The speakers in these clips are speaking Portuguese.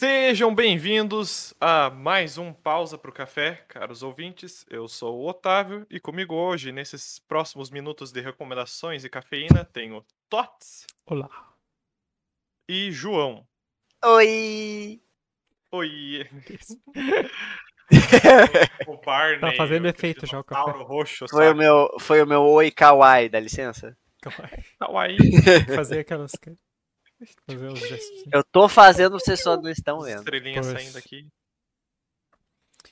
Sejam bem-vindos a mais um Pausa para o Café, caros ouvintes. Eu sou o Otávio e comigo hoje, nesses próximos minutos de recomendações e cafeína, tenho Tots. Olá. E João. Oi! Oi! o Barney, tá fazendo efeito já o café. Roxo, foi, o meu, foi o meu oi kawaii, dá licença? Kawaii. Kawaii. Fazer aquelas... Fazer os gestos. Eu tô fazendo, vocês só não estão vendo. Estrelinha pois. saindo aqui.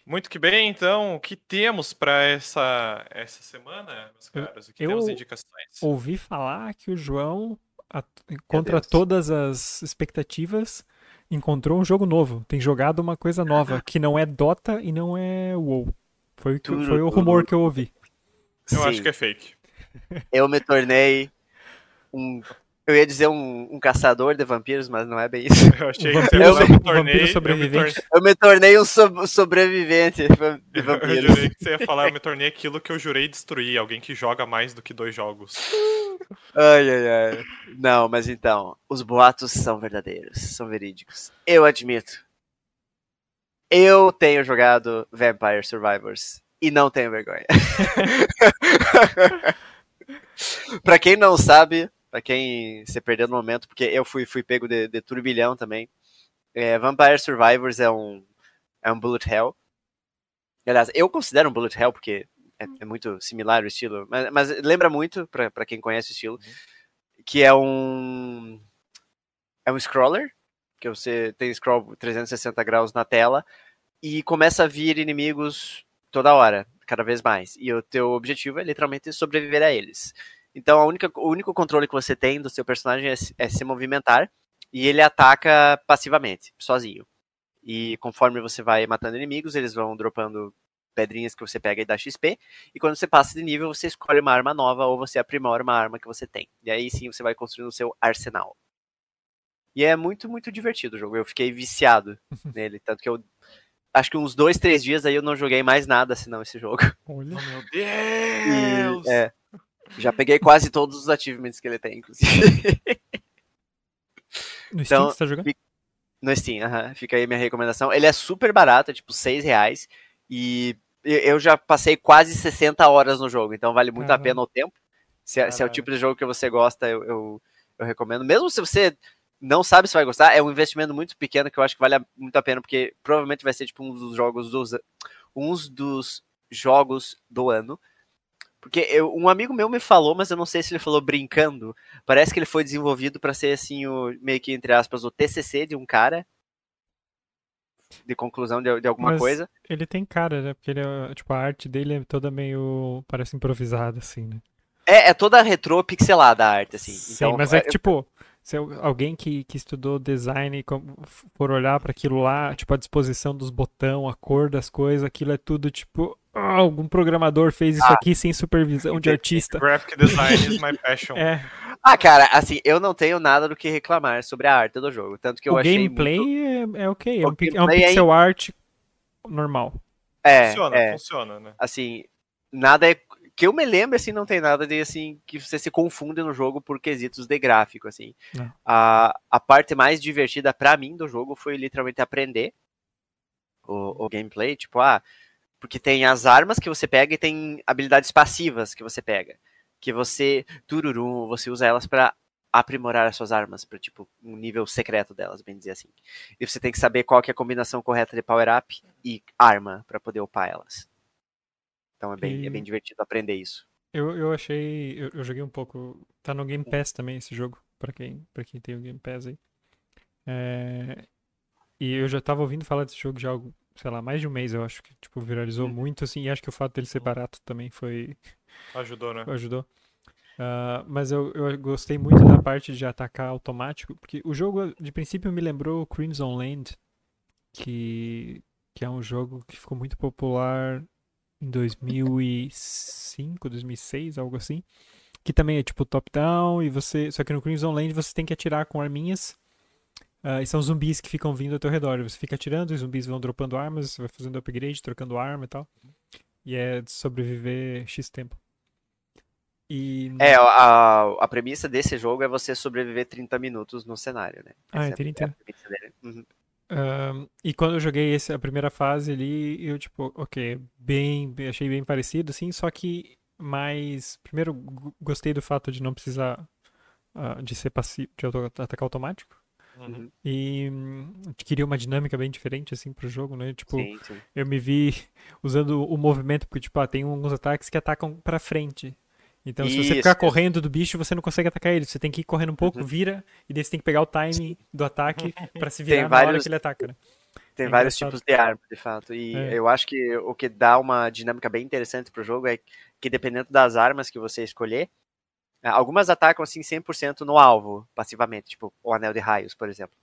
Muito que bem, então, o que temos para essa, essa semana, meus caros? Aqui eu temos indicações. Ouvi falar que o João, contra todas as expectativas, encontrou um jogo novo. Tem jogado uma coisa nova, que não é Dota e não é WoW. Foi, foi o rumor que eu ouvi. Eu Sim. acho que é fake. Eu me tornei um eu ia dizer um, um, caçador de vampiros, mas não é bem isso. Eu achei que eu, eu, me tornei, sobrevivente. Eu me tornei um so sobrevivente de vampiros. Eu, jurei que você ia falar, eu me tornei aquilo que eu jurei destruir, alguém que joga mais do que dois jogos. Ai, ai, ai. Não, mas então, os boatos são verdadeiros, são verídicos. Eu admito. Eu tenho jogado Vampire Survivors e não tenho vergonha. pra quem não sabe, Pra quem se perdeu no momento, porque eu fui, fui pego de, de turbilhão também. É, Vampire Survivors é um, é um bullet hell. Aliás, eu considero um bullet hell porque é, é muito similar o estilo, mas, mas lembra muito, para quem conhece o estilo, uhum. que é um é um scroller, que você tem scroll 360 graus na tela e começa a vir inimigos toda hora, cada vez mais. E o teu objetivo é literalmente sobreviver a eles. Então, a única, o único controle que você tem do seu personagem é, é se movimentar e ele ataca passivamente, sozinho. E conforme você vai matando inimigos, eles vão dropando pedrinhas que você pega e dá XP. E quando você passa de nível, você escolhe uma arma nova ou você aprimora uma arma que você tem. E aí sim você vai construindo o seu arsenal. E é muito, muito divertido o jogo. Eu fiquei viciado nele. Tanto que eu. Acho que uns dois, três dias aí eu não joguei mais nada senão esse jogo. Olha, oh, meu Deus! E, é, já peguei quase todos os achievements que ele tem, inclusive. No Steam então, você tá jogando? No Steam, uh -huh, fica aí minha recomendação. Ele é super barato, é tipo 6 reais. E eu já passei quase 60 horas no jogo, então vale muito a pena o tempo. Se, é, se, é o tipo de jogo que você gosta, eu, eu, eu, recomendo. Mesmo se você não sabe se vai gostar, é um investimento muito pequeno que eu acho que vale muito a pena, porque provavelmente vai ser tipo um dos jogos dos, uns dos jogos do ano. Porque eu, um amigo meu me falou, mas eu não sei se ele falou brincando. Parece que ele foi desenvolvido para ser assim, o, meio que entre aspas, o TCC de um cara. De conclusão de, de alguma mas coisa. Ele tem cara, né? Porque ele é, tipo, a arte dele é toda meio. parece improvisada, assim, né? É, é toda retrô pixelada a arte, assim. Sim, então, mas é, é que, tipo, se alguém que, que estudou design for olhar para aquilo lá, tipo, a disposição dos botões, a cor das coisas, aquilo é tudo, tipo, ah, algum programador fez isso ah, aqui sem supervisão de artista. Graphic design is my passion. É. Ah, cara, assim, eu não tenho nada do que reclamar sobre a arte do jogo. Tanto que eu o achei. gameplay muito... é, é ok. É um, é um, pixel é... art normal. É. Funciona, é. funciona, né? Assim, nada é. Que eu me lembro, assim, não tem nada de assim que você se confunde no jogo por quesitos de gráfico, assim. A, a parte mais divertida para mim do jogo foi literalmente aprender o, o gameplay. Tipo, ah, porque tem as armas que você pega e tem habilidades passivas que você pega. Que você, tururum, você usa elas para aprimorar as suas armas, para tipo, um nível secreto delas, bem dizer assim. E você tem que saber qual que é a combinação correta de power-up e arma para poder upar elas. Então é bem, e... é bem divertido aprender isso. Eu, eu achei. Eu, eu, joguei um pouco. Tá no Game Pass também esse jogo, para quem, pra quem tem o Game Pass aí. É, e eu já tava ouvindo falar desse jogo já há sei lá, mais de um mês, eu acho que, tipo, viralizou hum. muito, assim, e acho que o fato dele ser barato também foi... Ajudou, né? Ajudou. Uh, mas eu, eu gostei muito da parte de atacar automático, porque o jogo, de princípio, me lembrou Crimson Land, que, que é um jogo que ficou muito popular em 2005, 2006, algo assim. Que também é tipo top-down, e você. Só que no Crimson Land você tem que atirar com arminhas Uh, e são zumbis que ficam vindo ao teu redor. Você fica atirando, os zumbis vão dropando armas, você vai fazendo upgrade, trocando arma e tal. E é sobreviver X tempo. E... É, a, a premissa desse jogo é você sobreviver 30 minutos no cenário, né? Ah, é 30? É uhum. Ahn, e quando eu joguei esse, a primeira fase ali, eu tipo, ok, bem, achei bem parecido, assim, só que mais. Primeiro, gostei do fato de não precisar ah, de ser passivo, de atacar automático. Uhum. E hum, queria uma dinâmica bem diferente, assim, pro jogo, né? Tipo, Sim, sim. eu me vi usando o movimento, porque, tipo, ah, tem alguns ataques que atacam pra frente. Então, se você ficar Isso. correndo do bicho, você não consegue atacar ele. Você tem que ir correndo um pouco, Uhum. vira, e daí você tem que pegar o time do ataque pra se virar na hora vários- que ele ataca, né? Tem É vários engraçado. tipos de arma, de fato. E É. eu acho que o que dá uma dinâmica bem interessante pro jogo é que dependendo das armas que você escolher, algumas atacam assim 100% no alvo, passivamente, tipo o anel de raios, por exemplo.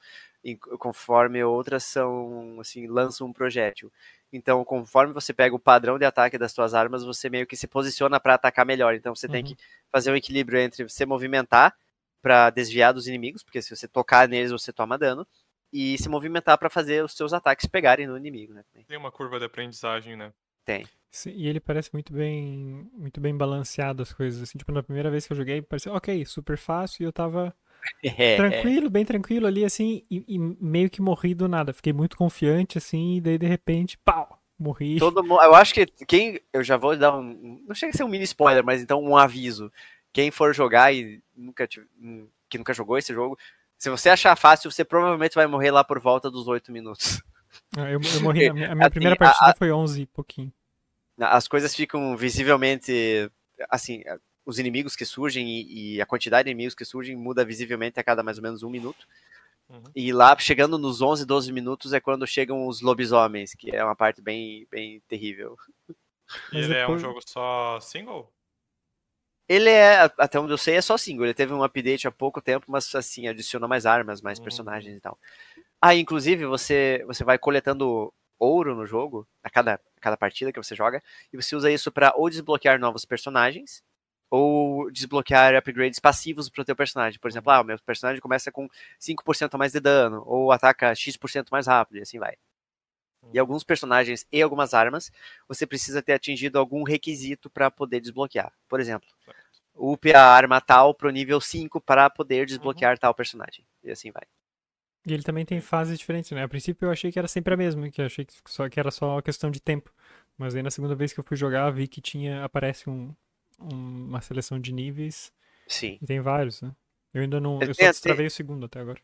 E conforme outras são assim, lançam um projétil. Então, conforme você pega o padrão de ataque das suas armas, você meio que se posiciona para atacar melhor. Então, você tem Uhum. que fazer um equilíbrio entre você movimentar para desviar dos inimigos, porque se você tocar neles você toma dano, e se movimentar para fazer os seus ataques pegarem no inimigo, né? Tem uma curva de aprendizagem, né? Tem. Sim, e ele parece muito bem, muito bem balanceado as coisas, assim, tipo, na primeira vez que eu joguei, parecia, ok, super fácil, e eu tava É, tranquilo, bem tranquilo ali, assim, e, e meio que morri do nada, fiquei muito confiante, assim, e daí de repente, pau, morri. Todo mundo, eu acho que quem, eu já vou dar um, não chega a ser um mini spoiler, mas então um aviso. Quem for jogar e nunca tive- hum, que nunca jogou esse jogo, se você achar fácil, você provavelmente vai morrer lá por volta dos 8 minutos. Ah, Eu, eu morri, na minha, a minha Assim, primeira a- partida foi 11 e pouquinho. As coisas ficam visivelmente assim, os inimigos que surgem e, e a quantidade de inimigos que surgem muda visivelmente a cada mais ou menos um minuto. Uhum. E lá, chegando nos 11, 12 minutos, é quando chegam os lobisomens, que é uma parte bem, bem terrível. E ele é um jogo só single? Ele é, até onde eu sei, é só single. Ele teve um update há pouco tempo, mas assim, adicionou mais armas, mais Uhum. personagens e tal. Ah, inclusive, você, você vai coletando ouro no jogo, a cada, a cada partida que você joga, e você usa isso pra ou desbloquear novos personagens, ou desbloquear upgrades passivos pro teu personagem. Por exemplo, ah, o meu personagem começa com 5% a mais de dano, ou ataca X% mais rápido, e assim vai. E alguns personagens e algumas armas, você precisa ter atingido algum requisito para poder desbloquear. Por exemplo, upe a arma tal pro nível 5 para poder desbloquear tal personagem. E assim vai. E ele também tem fases diferentes, né? A princípio eu achei que era sempre a mesma, que eu achei que, só, que era só questão de tempo. Mas aí na segunda vez que eu fui jogar, vi que tinha, aparece um, um- uma seleção de níveis, Sim. e tem vários, né? Eu ainda não, eu tem só até- destravei o segundo até agora.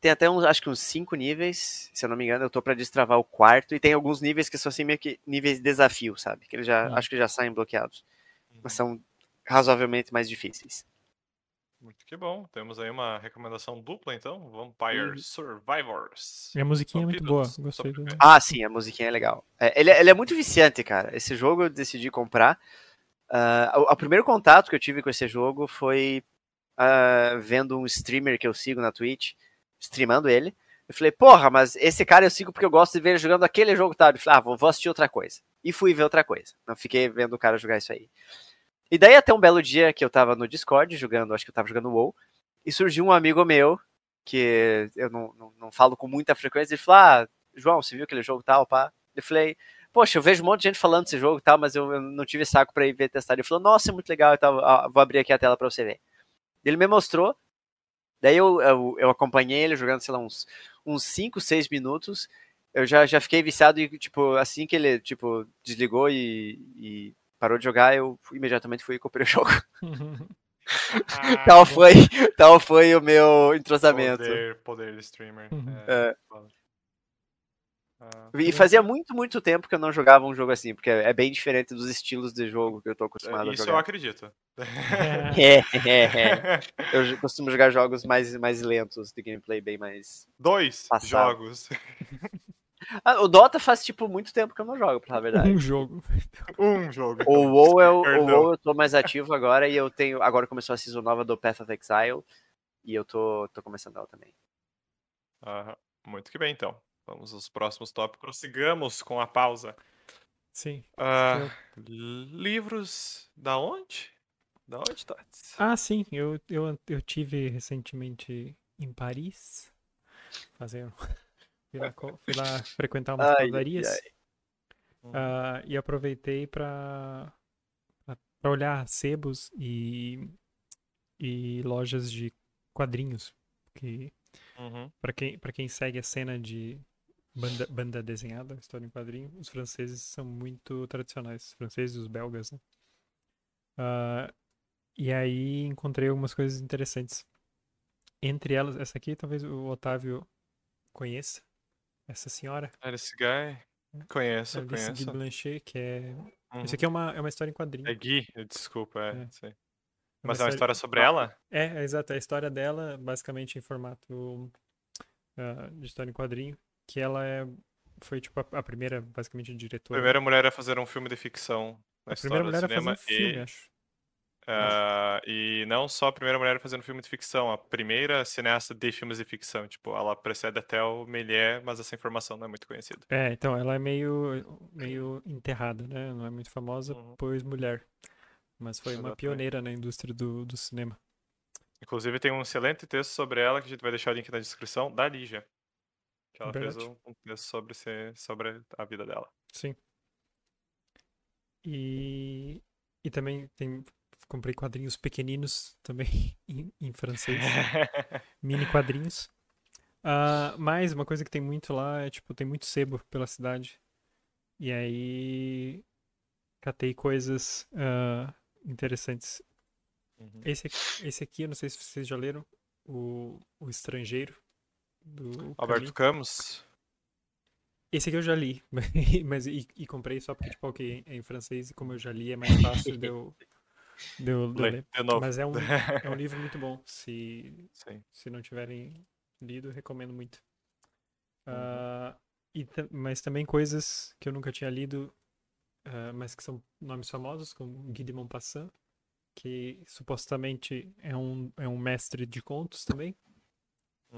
Tem até uns, acho que uns 5 níveis, se eu não me engano, eu tô para destravar o quarto, e tem alguns níveis que são assim meio que níveis de desafio, sabe? Que eles já, Hum. acho que já saem bloqueados. Uhum. Mas são razoavelmente mais difíceis. Muito que bom. Temos aí uma recomendação dupla, então. Vampire Uhum. Survivors. E a musiquinha é muito boa, gostei do... Ah, sim, a musiquinha é legal. É, ele, é- ele é muito viciante, cara. Esse jogo eu decidi comprar. Ah, o, o primeiro contato que eu tive com esse jogo foi ah, vendo um streamer que eu sigo na Twitch, streamando ele. Eu falei, porra, mas esse cara eu sigo porque eu gosto de ver ele jogando aquele jogo, tá? Eu falei, ah, vou, vou assistir outra coisa. E fui ver outra coisa. Não fiquei vendo o cara jogar isso aí. E daí até um belo dia que eu tava no Discord jogando, acho que eu tava jogando WoW, e surgiu um amigo meu, que eu não, não, não falo com muita frequência, ele falou, ah, João, você viu aquele jogo tal, pá? Eu falei, poxa, eu vejo um monte de gente falando desse jogo e tal, mas eu, eu não tive saco pra ir ver testar. Ele falou, nossa, é muito legal e ah, vou abrir aqui a tela pra você ver. Ele me mostrou, daí eu, eu, eu acompanhei ele jogando, sei lá, uns, uns 5, 6 minutos, eu já, já fiquei viciado e, tipo, assim que ele, tipo, desligou e, e parou de jogar, eu fui- imediatamente fui e comprei o jogo. Ah, tal, foi, tal foi o meu entrosamento. Poder, poder de streamer. Uhum. É, foda. Ah, E fazia muito, muito tempo que eu não jogava um jogo assim, porque é bem diferente dos estilos de jogo que eu tô acostumado a isso eu jogar. acredito. É, é, é. Eu j- costumo jogar jogos mais, mais lentos, de gameplay bem mais. Dois Passado. jogos. Ah, o Dota faz, tipo, muito tempo que eu não jogo, pra falar a verdade. um jogo. Um jogo. O WoW, eu, o Perdão. WoW eu tô mais ativo agora e eu tenho. Agora começou a season nova do Path of Exile e eu tô, tô começando ela também. Aham. Muito que bem, então. Vamos aos próximos tópicos. Prossigamos com a pausa. Sim. Ah, livros da onde? Da onde, Tats? Ah, sim, eu, eu, eu tive recentemente em Paris, fazer, fui, lá, fui lá frequentar umas Ai, padarias ai. ah, e aproveitei para para olhar sebos e, e lojas de quadrinhos, que Uhum. para quem para quem segue a cena de banda, banda desenhada, história em quadrinho. Os franceses são muito tradicionais, os franceses e os belgas, né? Ah, e aí encontrei algumas coisas interessantes. Entre elas, essa aqui talvez o Otávio conheça. Essa senhora, Alice Guy. Conheço, Alice conheço. Guy Blanchet, que é. Uhum. Isso aqui é uma, é uma história em quadrinho. É Gui, desculpa, é. É. sei. uma Mas é uma história sobre ela? É, é exato. É a história dela, basicamente em formato ah, de história em quadrinho, que ela é, foi tipo a, a primeira, basicamente, A diretora. primeira mulher a fazer um filme de ficção na a história primeira mulher do a fazer cinema. um filme, e, acho. Ah, e não só a primeira mulher fazendo filme de ficção, a primeira cineasta de filmes de ficção. Tipo, ela precede até o Méliès, mas essa informação não é muito conhecida. É, então ela é meio, meio enterrada, né? Não é muito famosa, Uhum. pois mulher. Mas foi uma Exatamente. pioneira na indústria do, do cinema. Inclusive, tem um excelente texto sobre ela que a gente vai deixar o link na descrição, da Lígia. Que ela fez Verdade. um, um texto sobre, sobre a vida dela. Sim. E, e também tem, comprei quadrinhos pequeninos também em, em francês. mini quadrinhos. Ah, mas uma coisa que tem muito lá é, tipo, tem muito sebo pela cidade. E aí catei coisas ah, interessantes. Uhum. Esse aqui, esse aqui, eu não sei se vocês já leram, o, o Estrangeiro, do Alberto Camus. Esse aqui eu já li, mas e, e comprei só porque, tipo, ok, é em francês e como eu já li é mais fácil de eu, Lê, de novo. Mas é um, é um livro muito bom. Se, Sim. se não tiverem lido, recomendo muito. Uhum. Ah, e, mas também coisas que eu nunca tinha lido, ah, mas que são nomes famosos, como Guy de Maupassant, que supostamente é um, é um mestre de contos também.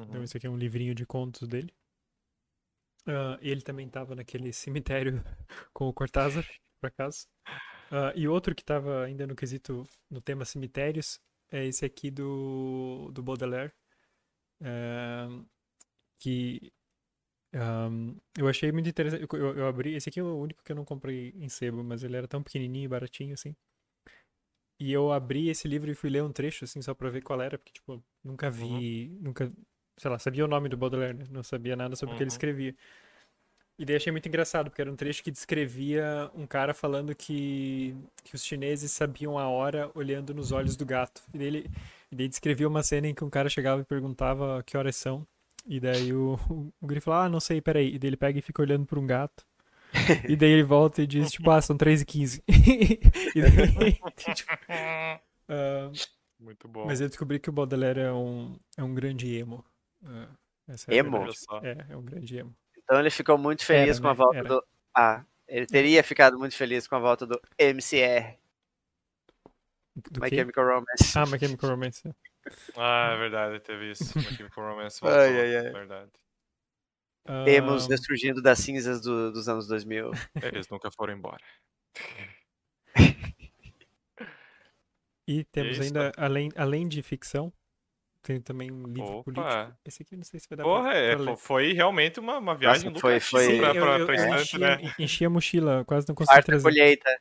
Então Uhum. esse aqui é um livrinho de contos dele. Ah, ele também estava naquele cemitério com o Cortázar, por acaso. Ah, e outro que estava ainda no quesito, no tema cemitérios, é esse aqui do, do Baudelaire. ah, que ahm, eu achei muito interessante. Eu, eu- abri. Esse aqui é o único que eu não comprei em sebo, mas ele era tão pequenininho e baratinho assim. E eu abri esse livro e fui ler um trecho, assim, só pra ver qual era, porque, tipo, nunca vi, nunca, sei lá, sabia o nome do Baudelaire, né? Não sabia nada sobre o que ele Uhum. escrevia. E daí achei muito engraçado, porque era um trecho que descrevia um cara falando que, que os chineses sabiam a hora olhando nos olhos do gato. E daí, ele, e daí descrevia uma cena em que um cara chegava e perguntava que horas são. E daí o, o, o guri falava, ah, não sei, peraí. E daí ele pega e fica olhando pra um gato. E daí ele volta e diz, tipo, ah, são 3 e 15 E daí, tipo, ah, Muito bom. mas eu descobri que o Baudelaire é um, é um grande emo. Essa a Emo? É, é um grande emo. Então ele ficou muito feliz Era, com a né? volta Era. do. Ah, ele teria ficado muito feliz com a volta do MCR, Do My quê? Chemical Romance. Ah, My Chemical Romance. Ah, é verdade, teve isso. My Chemical Romance Ai, voltou, ai, ai. verdade. Emos Ah, ressurgindo das cinzas do- dos anos 2000. Eles nunca foram embora. E temos isso, ainda, além, além de ficção, tem também um livro Opa. político. Esse aqui eu não sei se vai dar Porra, pra, é, pra ler. fo- foi realmente uma, uma viagem Nossa, foi- foi- Sim, pra, eu, pra, eu, pra estante, enchi, né? enchi a mochila, quase não consegui Quarta trazer. colheita.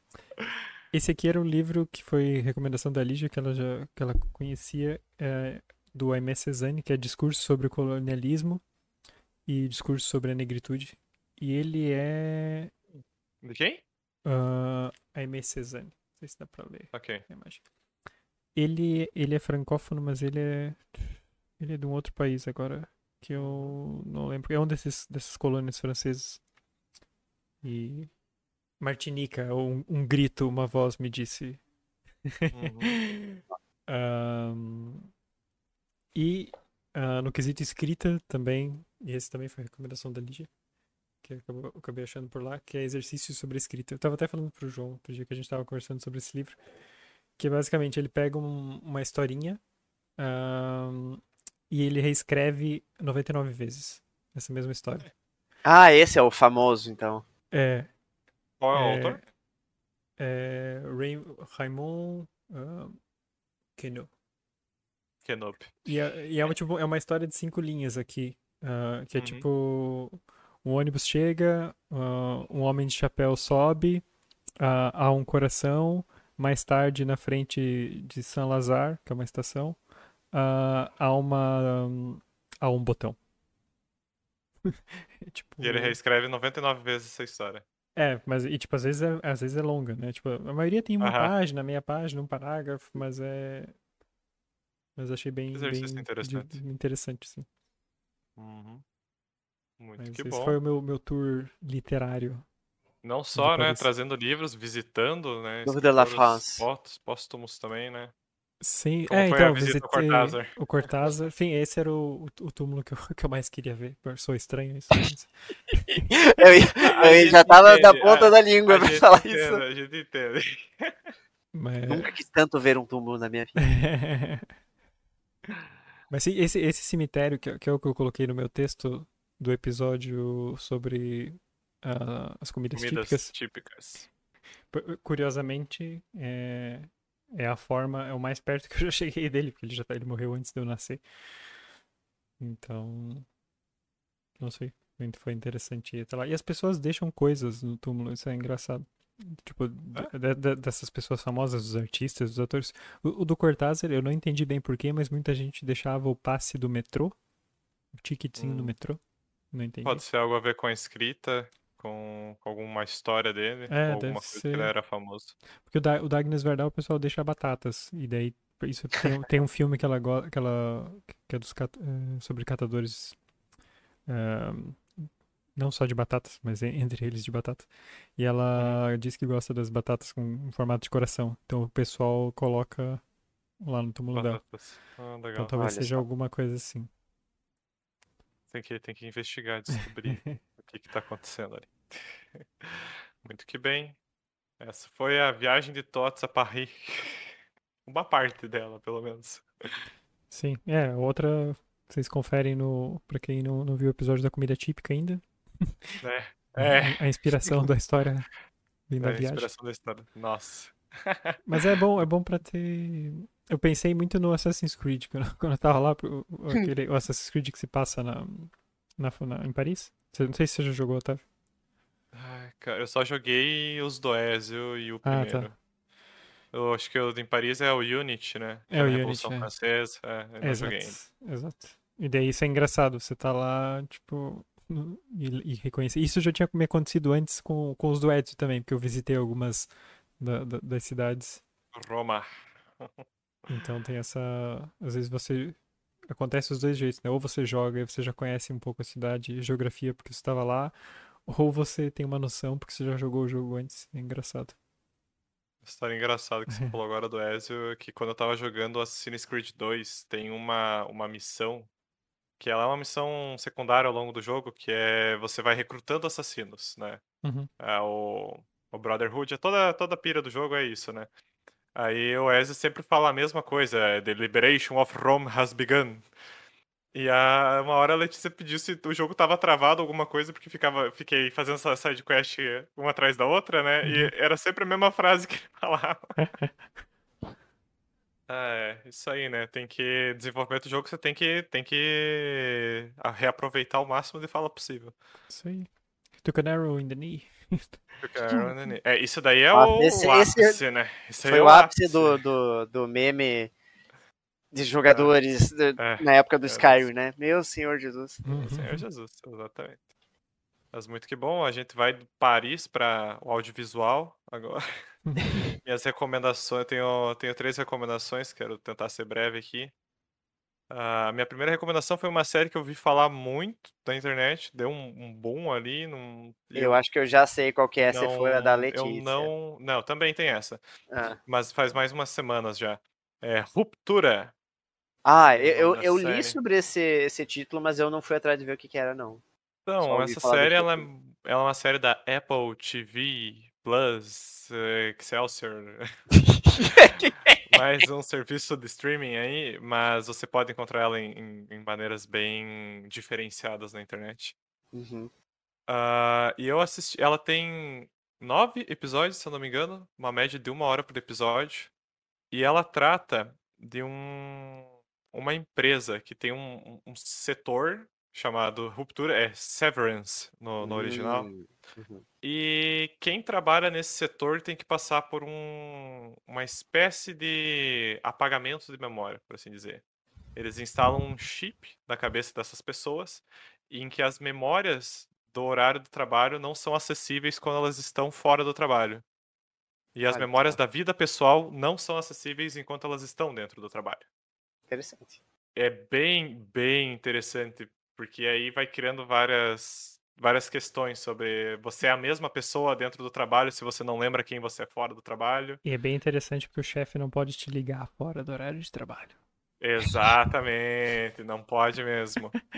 Esse aqui era um livro que foi recomendação da Lígia, que ela já que ela conhecia, é, do Aimé Cézanne, que é Discurso sobre o Colonialismo e Discurso sobre a Negritude. E ele é De quem? uh, Aimé Cézanne. Não sei se dá pra ler Ok. a imagem. Ele, ele é francófono, mas ele é ele é de um outro país agora que eu não lembro. É um desses dessas colônias francesas. E Martinica, um, um grito, uma voz me disse Uhum. Ahn, e ah, no quesito escrita também, e esse também foi recomendação da Lígia, que eu acabo- eu acabei achando por lá, que é exercício sobre escrita. Eu tava até falando pro João, outro dia que a gente tava conversando sobre esse livro, que basicamente ele pega um- uma historinha ahn, e ele reescreve 99 vezes essa mesma história. Ah, esse é o famoso, então. É, Qual é o é, autor? é Ray- Raymond Queneau. Kenobi. E é, e é uma, tipo, é uma história de cinco linhas aqui. ah, que é Uhum. tipo: um ônibus chega, ah, um homem de chapéu sobe, ah, há um coração. Mais tarde, na frente de Saint Lazare, que é uma estação, ah, há uma. há um botão. tipo, E ele reescreve 99 vezes essa história. É, mas e, tipo, às vezes é, às vezes é longa, né? Tipo, a maioria tem uma Aham. página, meia página, um parágrafo, mas é. Mas achei bem, Exercício bem interessante. de- interessante, sim. Uhum. Muito Mas que esse bom. foi o meu, meu tour literário. Não só, né, trazendo livros, visitando, né, de la France. pós- póstumos também, né? Sim, Como é, foi a então, visita visitei ao Cortázar? o Cortázar. Sim, esse era o, o, o túmulo que eu, que eu mais queria ver. Sou estranho isso. mas- Eu, eu já tava na entende, ponta a- da língua pra falar entende, isso. a gente entende. mas... Nunca quis tanto ver um túmulo na minha vida. Mas sim, esse, esse cemitério, que, que é o que eu coloquei no meu texto do episódio sobre ah, as comidas, Comidas típicas, típicas. Curiosamente, é, é a forma, é o mais perto que eu já cheguei dele, porque ele já tá- ele morreu antes de eu nascer. Então, não sei, foi- interessante ir até lá. E as pessoas deixam coisas no túmulo, isso é engraçado. Tipo, de- de- dessas pessoas famosas, dos artistas, dos atores. O, o do Cortázar, eu não entendi bem porquê, mas muita gente deixava o passe do metrô, o ticketzinho do Hum. metrô. Não entendi. Pode ser algo a ver com a escrita, com, com alguma história dele, É, ou alguma coisa que ele ser. era famoso. Porque o, da, o Dagnes Verdal o pessoal deixa batatas. E daí isso tem, um- tem um filme que ela, que ela que é dos cat- eh, sobre catadores eh, não só de batatas, mas en- entre eles de batata. E ela diz que gosta das batatas com um formato de coração. Então o pessoal coloca lá no túmulo dela. Batatas. Ah, Então talvez Olha seja só. alguma coisa assim. Tem que, tem que investigar, descobrir o que que tá acontecendo ali. Muito que bem. Essa foi a viagem de Tots a Paris. Uma parte dela, pelo menos. Sim, é, outra vocês conferem no para quem não, não viu o episódio da comida típica ainda. É. É. A, a inspiração da história vem da É a viagem. inspiração da história. Nossa. Mas é bom, é bom pra ter. Eu pensei muito no Assassin's Creed quando, quando eu tava lá, aquele, o Assassin's Creed que se passa na, na, na- em Paris. Não sei se você já jogou, Otávio. Ai, cara, eu só joguei os do Ezio e o Ah, primeiro. tá. Eu acho que o em Paris é o Unity, né? Que É o Unity, Revolução é. Francesa. É, Exato, joguei exato. E daí isso é engraçado, você tá lá, tipo, e, e reconhecer. Isso já tinha me acontecido antes com, com os do Ezio também, porque eu visitei algumas da- da- das cidades. Roma. Então tem essa. Às vezes você. Acontece os dois jeitos, né? Ou você joga e você já conhece um pouco a cidade e geografia porque você estava lá, ou você tem uma noção porque você já jogou o jogo antes. É engraçado. História engraçada que você falou agora do Ezio, é que quando eu tava jogando Assassin's Creed 2, tem uma, uma missão, que ela é uma missão secundária ao longo do jogo, que é você vai recrutando assassinos, né? Uhum. É, o, o Brotherhood, é toda, toda a pira do jogo é isso, né? Aí o Ezio sempre fala a mesma coisa, The Liberation of Rome has begun. E a, uma hora a Letícia pediu se o jogo tava travado alguma coisa, porque ficava, fiquei fazendo essa side quest uma atrás da outra, né? Uhum. E era sempre a mesma frase que ele falava. É, isso aí, né? Tem que. Desenvolvimento do jogo, você tem que, tem que reaproveitar o máximo de fala possível. Isso aí. Took an arrow in the knee. Porque, É, isso daí é Ah, o esse- ápice, esse né? Isso Foi é o ápice do, do, do meme de jogadores do- É, na época do é, Skyrim, né? Meu Senhor Jesus. Senhor Jesus, exatamente. Mas muito que bom, a gente vai de Paris para o audiovisual agora. Minhas recomendações, eu tenho, tenho três recomendações, quero tentar ser breve aqui. A minha primeira recomendação foi uma série que eu vi falar muito da internet, deu um, um boom ali. Num, e Eu acho que eu já sei qual que é. Essa foi a da não- Letícia. Eu não. Não, também tem essa. Ah, Mas faz mais umas semanas já. É Ruptura. Ah, eu, eu, eu li sobre esse, esse título, mas eu não fui atrás de ver o que, que era, não. Então, essa série ela é, título. ela é uma série da Apple TV Plus, eh, Excelsior. Mais um serviço de streaming aí, mas você pode encontrar ela em, em- maneiras bem diferenciadas na internet. Uhum. Ah, e eu assisti. Ela tem nove episódios, se eu não me engano, uma média de uma hora por episódio. E ela trata de um, uma empresa que tem um, um- setor chamado Ruptura, é Severance no, no original. Hum, uhum. E quem trabalha nesse setor tem que passar por um, uma espécie de apagamento de memória, por assim dizer. Eles instalam um chip na cabeça dessas pessoas em que as memórias do horário do trabalho não são acessíveis quando elas estão fora do trabalho. E as memórias só. da vida pessoal não são acessíveis enquanto elas estão dentro do trabalho. Interessante. É bem, bem interessante, porque aí vai criando várias, várias questões sobre você é a mesma pessoa dentro do trabalho se você não lembra quem você é fora do trabalho. E é bem interessante porque o chefe não pode te ligar fora do horário de trabalho. Exatamente, não pode mesmo.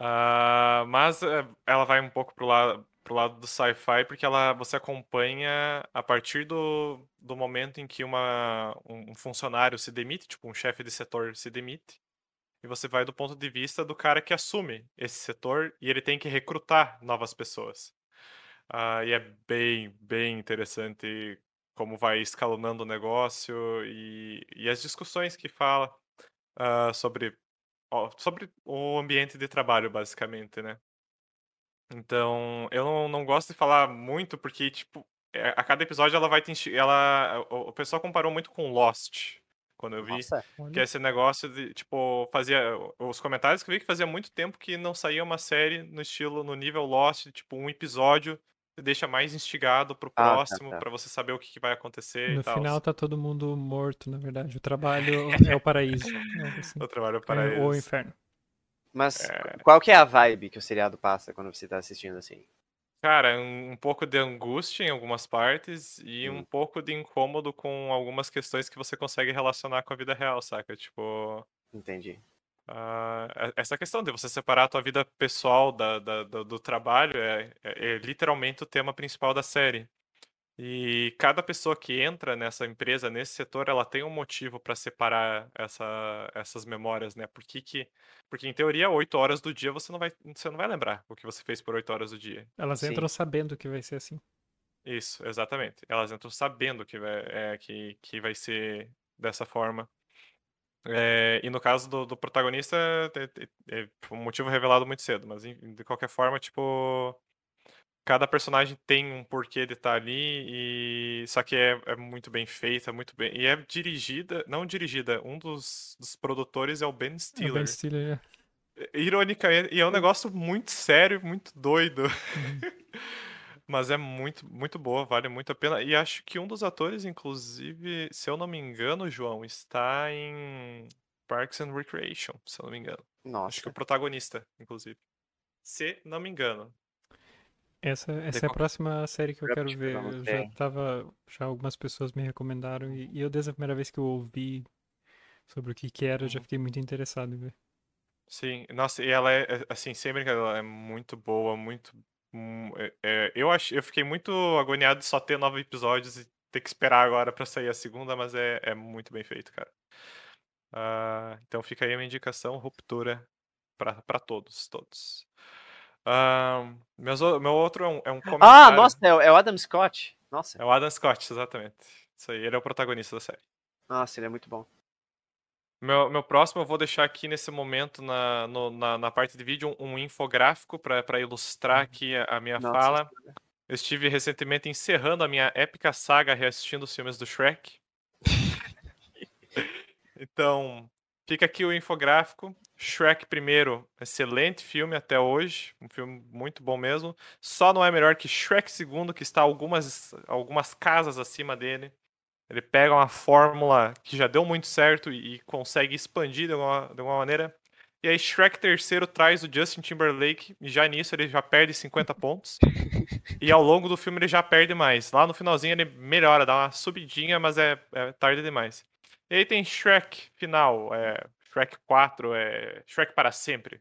Ah, mas eh, ela vai um pouco pro lado, pro lado do sci-fi, porque ela, você acompanha a partir do, do momento em que uma, um funcionário se demite, tipo um chefe de setor se demite, e você vai do ponto de vista do cara que assume esse setor e ele tem que recrutar novas pessoas. Ah, e é bem, bem interessante como vai escalonando o negócio e, e as discussões que fala ah, sobre, ó, sobre o ambiente de trabalho, basicamente, né? Então, eu não, não gosto de falar muito porque, tipo, é, a cada episódio ela vai te ela o, o pessoal comparou muito com Lost quando eu vi Nossa, que é esse negócio de, tipo, fazia. Os comentários que eu vi que fazia muito tempo que não saía uma série no estilo, no nível Lost, tipo, um episódio deixa mais instigado pro Ah, tá, próximo, tá. pra você saber o que, que vai acontecer no e tal. final tá todo mundo morto, na verdade. O trabalho é o paraíso. algo assim. O trabalho É, para Ou o eles. inferno. Mas É. qual que é a vibe que o seriado passa quando você tá assistindo assim? Cara, um, um pouco de angústia em algumas partes e um Hum. pouco de incômodo com algumas questões que você consegue relacionar com a vida real, saca? Tipo. Entendi. E- essa questão de você separar a tua vida pessoal da, da- do, do trabalho é, é- é literalmente o tema principal da série. E cada pessoa que entra nessa empresa, nesse setor, ela tem um motivo para separar essa- essas memórias, né? Por que que- porque em teoria, oito horas do dia você não vai, você não vai lembrar o que você fez por oito horas do dia. Elas Sim. entram sabendo que vai ser assim. Isso, exatamente. Elas entram sabendo que vai, é, que, que vai ser dessa forma. É, e no caso do, do protagonista, é, é, é um motivo revelado muito cedo, mas de qualquer forma, tipo, cada personagem tem um porquê de estar ali, e só que é, é muito bem feita, muito bem. E é dirigida, não dirigida, um dos, dos produtores é o Ben É o Stiller. Ben Stiller, é. Ironicamente, e é um negócio muito sério, muito doido. Uhum. Mas é muito, muito boa, vale muito a pena. E acho que um dos atores, inclusive, se eu não me engano, João, está em Parks and Recreation, se eu não me engano. Acho que o Nossa. protagonista, inclusive. Se não me engano. Essa, essa é a qual- próxima série que eu quero ver. eu já tava. Já algumas pessoas me recomendaram e, e eu desde a primeira vez que eu ouvi sobre o que que era, eu já Uhum. fiquei muito interessado em ver. Sim, nossa, e ela é, é, assim, sem brincadeira, ela é muito boa, muito. hum, é- é, eu, ach, eu fiquei muito agoniado de só ter nove episódios e ter que esperar agora pra sair a segunda, mas é, é muito bem feito, cara. Ah, então fica aí uma indicação, ruptura pra todos, todos. Ah, meus meu outro é um, é um Ah, comentário. nossa, é, o- é o Adam Scott. Nossa. É o Adam Scott, exatamente. Isso aí, ele é o protagonista da série. Nossa, ele é muito bom. Meu, meu próximo eu vou deixar aqui nesse momento na, no- na, na parte de vídeo um, um infográfico para ilustrar aqui a, a minha Nossa fala. Eu estive recentemente encerrando a minha épica saga reassistindo os filmes do Shrek. então, fica aqui o infográfico. Shrek primeiro, excelente filme até hoje, um filme muito bom mesmo. Só não é melhor que Shrek segundo, que está algumas, algumas casas acima dele. Ele pega uma fórmula que já deu muito certo e, e consegue expandir de alguma, de alguma maneira. E aí Shrek terceiro traz o Justin Timberlake e já nisso ele já perde 50 pontos. E ao longo do filme ele já perde mais. Lá no finalzinho ele melhora, dá uma subidinha, mas é, é tarde demais. E aí tem Shrek final, é, Shrek 4, é, Shrek para sempre.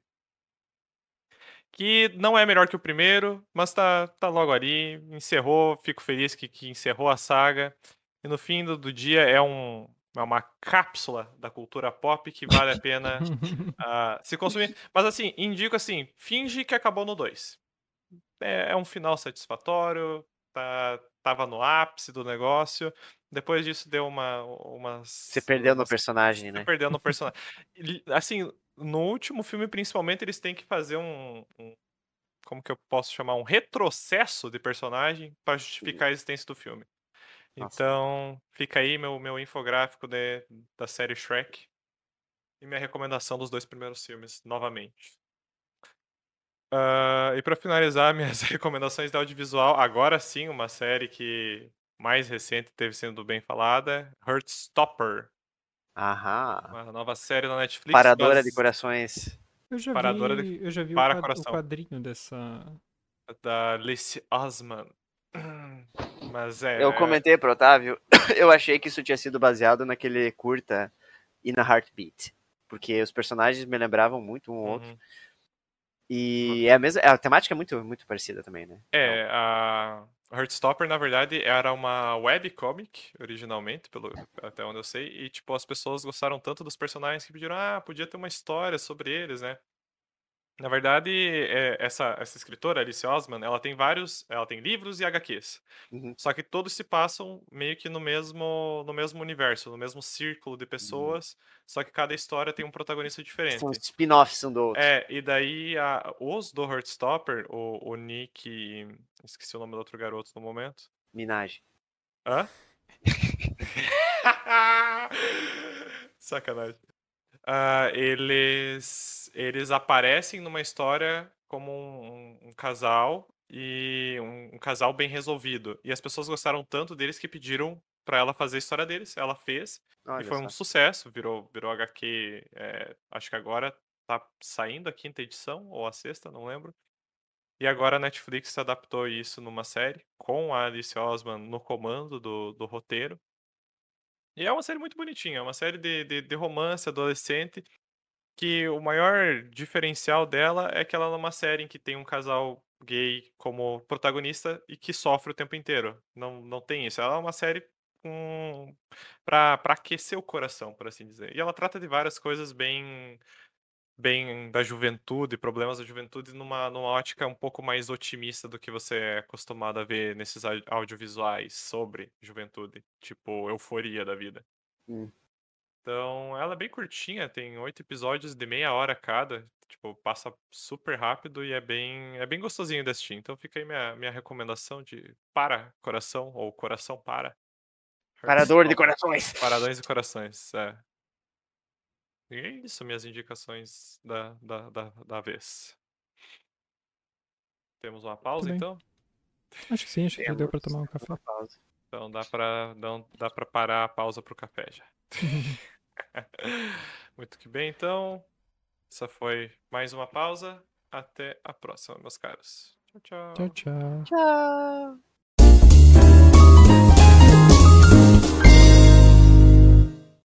Que não é melhor que o primeiro, mas tá, tá logo ali. Encerrou, fico feliz que, que encerrou a saga. E no fim do, do dia é, um, é uma cápsula da cultura pop que vale a pena ah, se consumir. Mas assim, indico assim, finge que acabou no 2. É, é um final satisfatório, tá, tava no ápice do negócio. Depois disso deu uma. Umas, Você perdeu no personagem, né? perdeu no personagem. Assim, no último filme, principalmente, eles têm que fazer um. um- como que eu posso chamar? Um retrocesso de personagem para justificar a existência do filme. Nossa. Então, fica aí meu, meu infográfico de, da série Shrek. E minha recomendação dos dois primeiros filmes, novamente. Ah, e pra finalizar minhas recomendações de audiovisual, agora sim, uma série que mais recente teve sendo bem falada, Heartstopper, Aham. uma nova série na Netflix. Paradora base- de corações. Eu já Paradora vi, eu já vi o, para o coração. quadrinho dessa. da Lacey Osman. Mas é. Eu comentei pro Otávio, eu achei que isso tinha sido baseado naquele curta In a Heartbeat. Porque os personagens me lembravam muito um ao outro. Uhum. E é a, mesma, a temática é muito, muito parecida também, né? É, a Heartstopper, na verdade, era uma webcomic, originalmente, pelo, até onde eu sei, e, tipo, as pessoas gostaram tanto dos personagens que pediram, ah, podia ter uma história sobre eles, né? Na verdade, é, essa, essa escritora, Alice Osman, ela tem vários, ela tem livros e HQs. Uhum. Só que todos se passam meio que no mesmo, no mesmo universo, no mesmo círculo de pessoas, só que cada história tem um protagonista diferente. São spin-offs um do outro. É, e daí a- os do Heartstopper, o, o Nick. Esqueci o nome do outro garoto no momento. Minaj. Hã? Sacanagem. Ah, eles, eles aparecem numa história como um, um casal e um, um casal bem resolvido. E as pessoas gostaram tanto deles que pediram pra ela fazer a história deles. Ela fez. Olha E foi só. um sucesso, virou, virou HQ. é, acho que agora tá saindo a quinta edição, ou a sexta, não lembro. E agora a Netflix adaptou isso numa série, com a Alice Osman no comando do, do roteiro. E é uma série muito bonitinha, é uma série de, de, de romance adolescente, que o maior diferencial dela é que ela é uma série em que tem um casal gay como protagonista e que sofre o tempo inteiro. Não, não tem isso. Ela é uma série com para aquecer o coração, por assim dizer. E ela trata de várias coisas bem bem da juventude, problemas da juventude numa numa ótica um pouco mais otimista do que você é acostumado a ver nesses au- audiovisuais sobre juventude, tipo euforia da vida. Hum. Então, ela é bem curtinha, tem oito episódios de meia hora cada. Tipo, passa super rápido e é bem, é bem gostosinho de assistir. Então fica aí minha, minha recomendação de para coração, ou coração para. Parador de corações. Paradões e corações, é. E é isso, minhas indicações da, da, da, da vez. Temos uma pausa, então? Acho que sim, acho que já deu pra tomar um café. Então dá pra, dá, dá pra parar a pausa pro café já. Muito que bem, então. Essa foi mais uma pausa. Até a próxima, meus caros. Tchau, tchau. Tchau, tchau. Tchau.